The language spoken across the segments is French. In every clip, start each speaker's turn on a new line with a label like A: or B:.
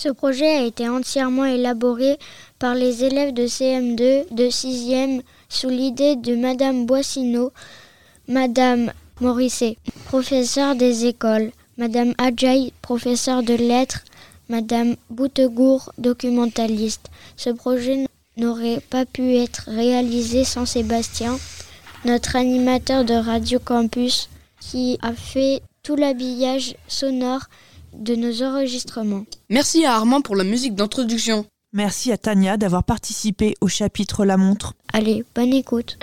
A: Ce projet a été entièrement élaboré par les élèves de CM2 de 6e sous l'idée de Madame Boissineau, Madame Morisset, professeure des écoles, Madame Adjaï, professeure de lettres, Madame Boutegour, documentaliste. Ce projet n'aurait pas pu être réalisé sans Sébastien, notre animateur de Radio Campus, qui a fait tout l'habillage sonore de nos enregistrements.
B: Merci à Armand pour la musique d'introduction.
C: Merci à Tania d'avoir participé au chapitre La montre.
A: Allez, bonne écoute.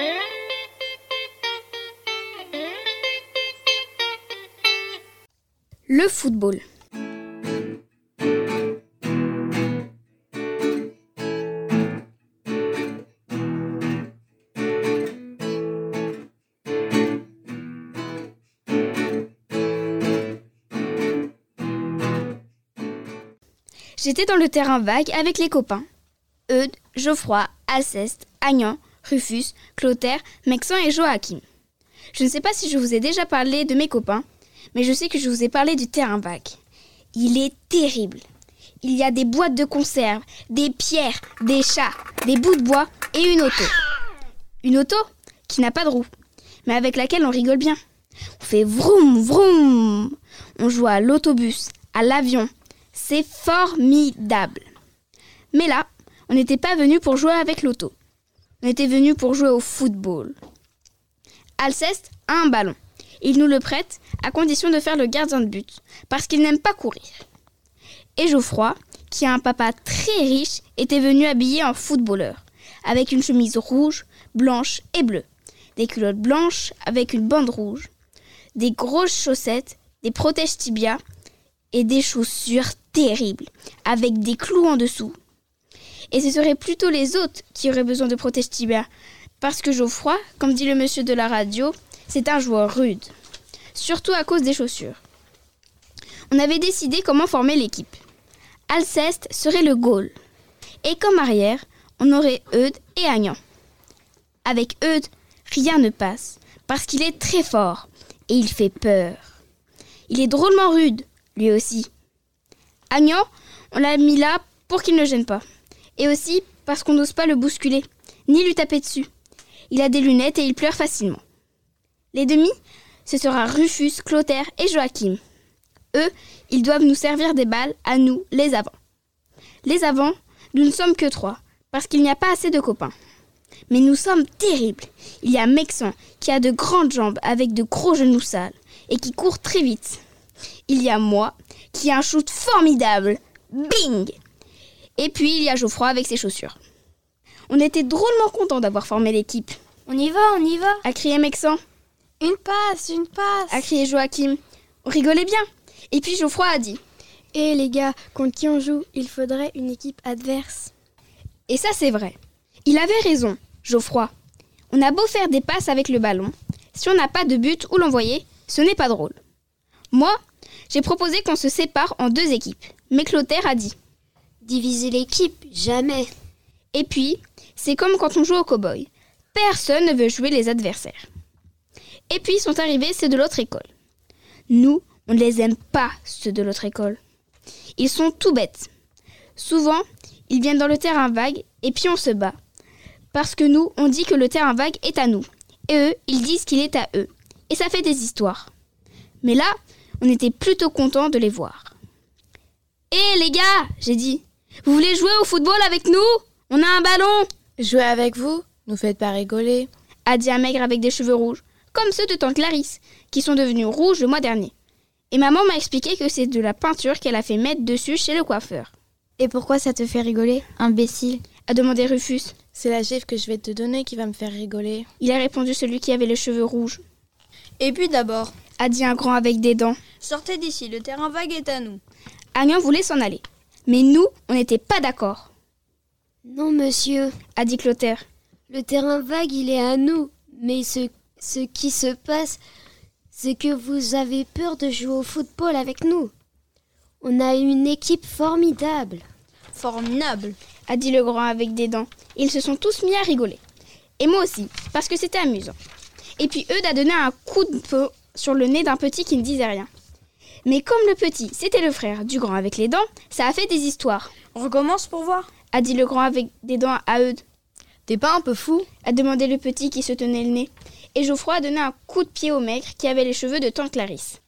D: Le football. J'étais dans le terrain vague avec les copains. Eudes, Geoffroy, Alceste, Agnan, Rufus, Clotaire, Mexan et Joachim. Je ne sais pas si je vous ai déjà parlé de mes copains, mais je sais que je vous ai parlé du terrain vague. Il est terrible. Il y a des boîtes de conserve, des pierres, des chats, des bouts de bois et une auto. Une auto qui n'a pas de roue, mais avec laquelle on rigole bien. On fait vroom vroom. On joue à l'autobus, à l'avion. C'est formidable. Mais là, on n'était pas venu pour jouer avec l'auto. On était venu pour jouer au football. Alceste a un ballon. Il nous le prête à condition de faire le gardien de but, parce qu'il n'aime pas courir. Et Geoffroy, qui a un papa très riche, était venu habillé en footballeur, avec une chemise rouge, blanche et bleue, des culottes blanches avec une bande rouge, des grosses chaussettes, des protèges tibia et des chaussures terribles, avec des clous en dessous. Et ce serait plutôt les autres qui auraient besoin de protège tibia, parce que Geoffroy, comme dit le monsieur de la radio, c'est un joueur rude, surtout à cause des chaussures. On avait décidé comment former l'équipe. Alceste serait le goal. Et comme arrière, on aurait Eudes et Agnan. Avec Eudes, rien ne passe, parce qu'il est très fort et il fait peur. Il est drôlement rude, lui aussi. Agnan, on l'a mis là pour qu'il ne gêne pas. Et aussi parce qu'on n'ose pas le bousculer, ni lui taper dessus. Il a des lunettes et il pleure facilement. Les demi, ce sera Rufus, Clotaire et Joachim. Eux, ils doivent nous servir des balles à nous, les avants. Les avants, nous ne sommes que trois, parce qu'il n'y a pas assez de copains. Mais nous sommes terribles. Il y a Mexan, qui a de grandes jambes avec de gros genoux sales, et qui court très vite. Il y a moi, qui a un shoot formidable. Bing Et puis il y a Geoffroy avec ses chaussures. On était drôlement contents d'avoir formé l'équipe.
A: On y va, on y va.
D: A crié Mexan.
A: Une passe, une passe.
D: A crié Joachim. On rigolait bien. Et puis Geoffroy a dit.
A: Eh les gars, contre qui on joue Il faudrait une équipe adverse.
D: Et ça c'est vrai. Il avait raison, Geoffroy. On a beau faire des passes avec le ballon, si on n'a pas de but où l'envoyer, ce n'est pas drôle. Moi, j'ai proposé qu'on se sépare en deux équipes. Mais Clotaire a dit.
A: Diviser l'équipe, jamais.
D: Et puis, c'est comme quand on joue au cow-boy. Personne ne veut jouer les adversaires. Et puis sont arrivés ceux de l'autre école. Nous, on ne les aime pas, ceux de l'autre école. Ils sont tout bêtes. Souvent, ils viennent dans le terrain vague et puis on se bat. Parce que nous, on dit que le terrain vague est à nous. Et eux, ils disent qu'il est à eux. Et ça fait des histoires. Mais là, on était plutôt contents de les voir. Hé les gars, j'ai dit, vous voulez jouer au football avec nous? On a un ballon
E: Jouer avec vous? Nous faites pas rigoler,
D: a dit un maigre avec des cheveux rouges, comme ceux de tante Clarisse, qui sont devenus rouges le mois dernier. Et maman m'a expliqué que c'est de la peinture qu'elle a fait mettre dessus chez le coiffeur.
A: Et pourquoi ça te fait rigoler, imbécile?
D: A demandé Rufus.
E: C'est la gifle que je vais te donner qui va me faire rigoler.
D: Il a répondu celui qui avait les cheveux rouges.
F: Et puis d'abord,
D: a dit un grand avec des dents.
F: sortez d'ici, le terrain vague est à nous.
D: Agnan voulait s'en aller. Mais nous, on n'était pas d'accord,
A: Non, monsieur.
D: a dit Clotaire.
A: Le terrain vague, il est à nous. Mais ce,
G: Ce qui se passe, c'est que vous avez peur de jouer au football avec nous. On a une équipe formidable.
F: Formidable.
D: a dit le grand avec des dents. Ils se sont tous mis à rigoler. Et moi aussi, parce que c'était amusant. Et puis Eudes a donné un coup de peau sur le nez d'un petit qui ne disait rien. Mais comme le petit, c'était le frère du grand avec les dents, ça a fait des histoires,
F: On recommence pour voir.
D: a dit le grand avec des dents à Eudes,
F: T'es pas un peu fou?
D: A demandé le petit qui se tenait le nez. Et Geoffroy a donné un coup de pied au maigre qui avait les cheveux de tante Clarisse.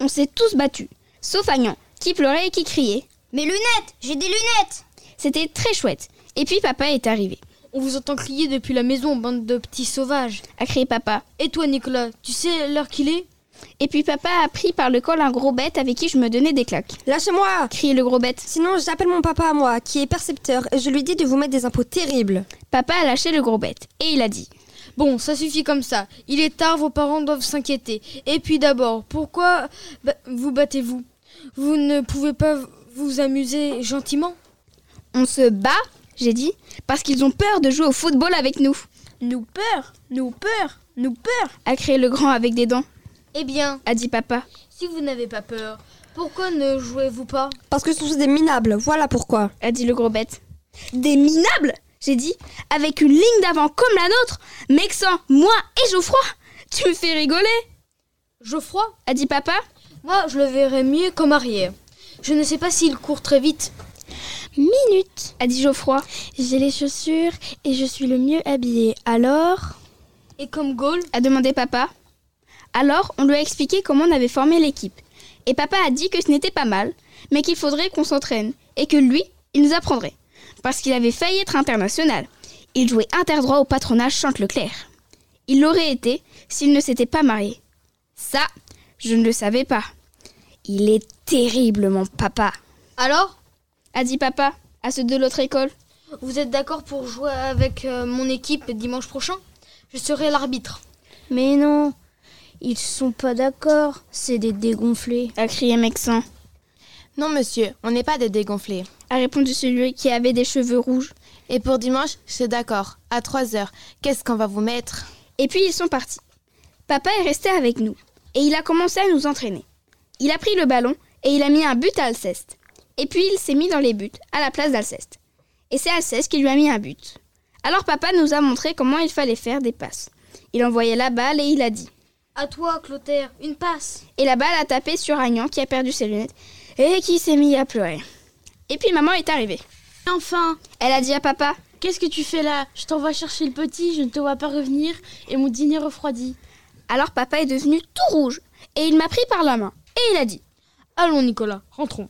D: On s'est tous battus, sauf Agnan, qui pleurait et qui criait.
F: Mes lunettes J'ai des lunettes
D: C'était très chouette. Et puis papa est arrivé,
H: On vous entend crier depuis la maison, bande de petits sauvages.
D: a crié papa.
H: Et toi, Nicolas, tu sais l'heure qu'il est?
D: Et puis papa a pris par le col un gros bête avec qui je me donnais des claques.
I: Lâchez-moi
D: Criait le gros bête.
I: Sinon, j'appelle mon papa à moi, qui est percepteur, et je lui dis de vous mettre des impôts terribles.
D: Papa a lâché le gros bête et il a dit
H: Bon, ça suffit comme ça. Il est tard, vos parents doivent s'inquiéter. Et puis d'abord, pourquoi ba- vous battez-vous? Vous ne pouvez pas vous amuser gentiment?
D: On se bat, j'ai dit, parce qu'ils ont peur de jouer au football avec nous,
F: Nous peur Nous peur Nous peur
D: a crié le grand avec des dents,
H: Eh bien,
D: a dit papa.
H: si vous n'avez pas peur, pourquoi ne jouez-vous pas?
I: Parce que ce sont des minables, voilà pourquoi.
D: a dit le gros bête. Des minables? J'ai dit, avec une ligne d'avant comme la nôtre, Mexan, moi et Geoffroy Tu me fais rigoler
H: Geoffroy?
D: A dit papa.
H: Moi, je le verrais mieux comme arrière. Je ne sais pas s'il court très vite.
G: Minute.
D: a dit Geoffroy.
G: J'ai les chaussures et je suis le mieux habillé. Alors?
H: Et comme goal,
D: a demandé papa. Alors, on lui a expliqué comment on avait formé l'équipe. Et papa a dit que ce n'était pas mal, mais qu'il faudrait qu'on s'entraîne, et que lui, il nous apprendrait. Parce qu'il avait failli être international. Il jouait interdroit au patronage Chante-Leclerc. Il l'aurait été s'il ne s'était pas marié. Ça, je ne le savais pas. Il est terrible, mon papa,
H: alors?
D: A dit papa à ceux de l'autre école.
H: Vous êtes d'accord pour jouer avec euh, mon équipe dimanche prochain? Je serai l'arbitre.
G: Mais non, ils sont pas d'accord. C'est des dégonflés.
D: a crié Mexan.
E: Non, monsieur, on n'est pas des dégonflés.
D: A répondu celui qui avait des cheveux rouges.
E: Et pour dimanche, suis d'accord. À 3 heures, qu'est-ce qu'on va vous mettre?
D: Et puis ils sont partis. Papa est resté avec nous et il a commencé à nous entraîner. Il a pris le ballon et il a mis un but à Alceste. Et puis il s'est mis dans les buts à la place d'Alceste. Et c'est Alceste qui lui a mis un but. Alors papa nous a montré comment il fallait faire des passes. Il envoyait la balle et il a dit.
H: À toi, Clotaire, une passe.
D: Et la balle a tapé sur Agnan qui a perdu ses lunettes et qui s'est mis à pleurer. Et puis maman est arrivée.
F: Enfin
D: Elle a dit à papa.
F: Qu'est-ce que tu fais là? Je t'envoie chercher le petit, je ne te vois pas revenir et mon dîner refroidi.
D: Alors papa est devenu tout rouge et il m'a pris par la main et il a dit.
H: Allons, Nicolas, rentrons.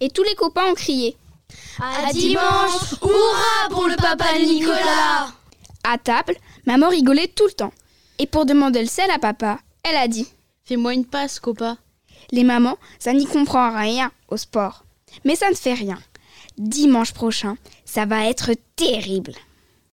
D: Et tous les copains ont crié.
F: À dimanche Hurrah pour le papa Nicolas
D: À table, maman rigolait tout le temps. Et pour demander le sel à papa, elle a dit
F: Fais-moi une passe, copa.
D: Les mamans, ça n'y comprend rien au sport. Mais ça ne fait rien. Dimanche prochain, ça va être terrible.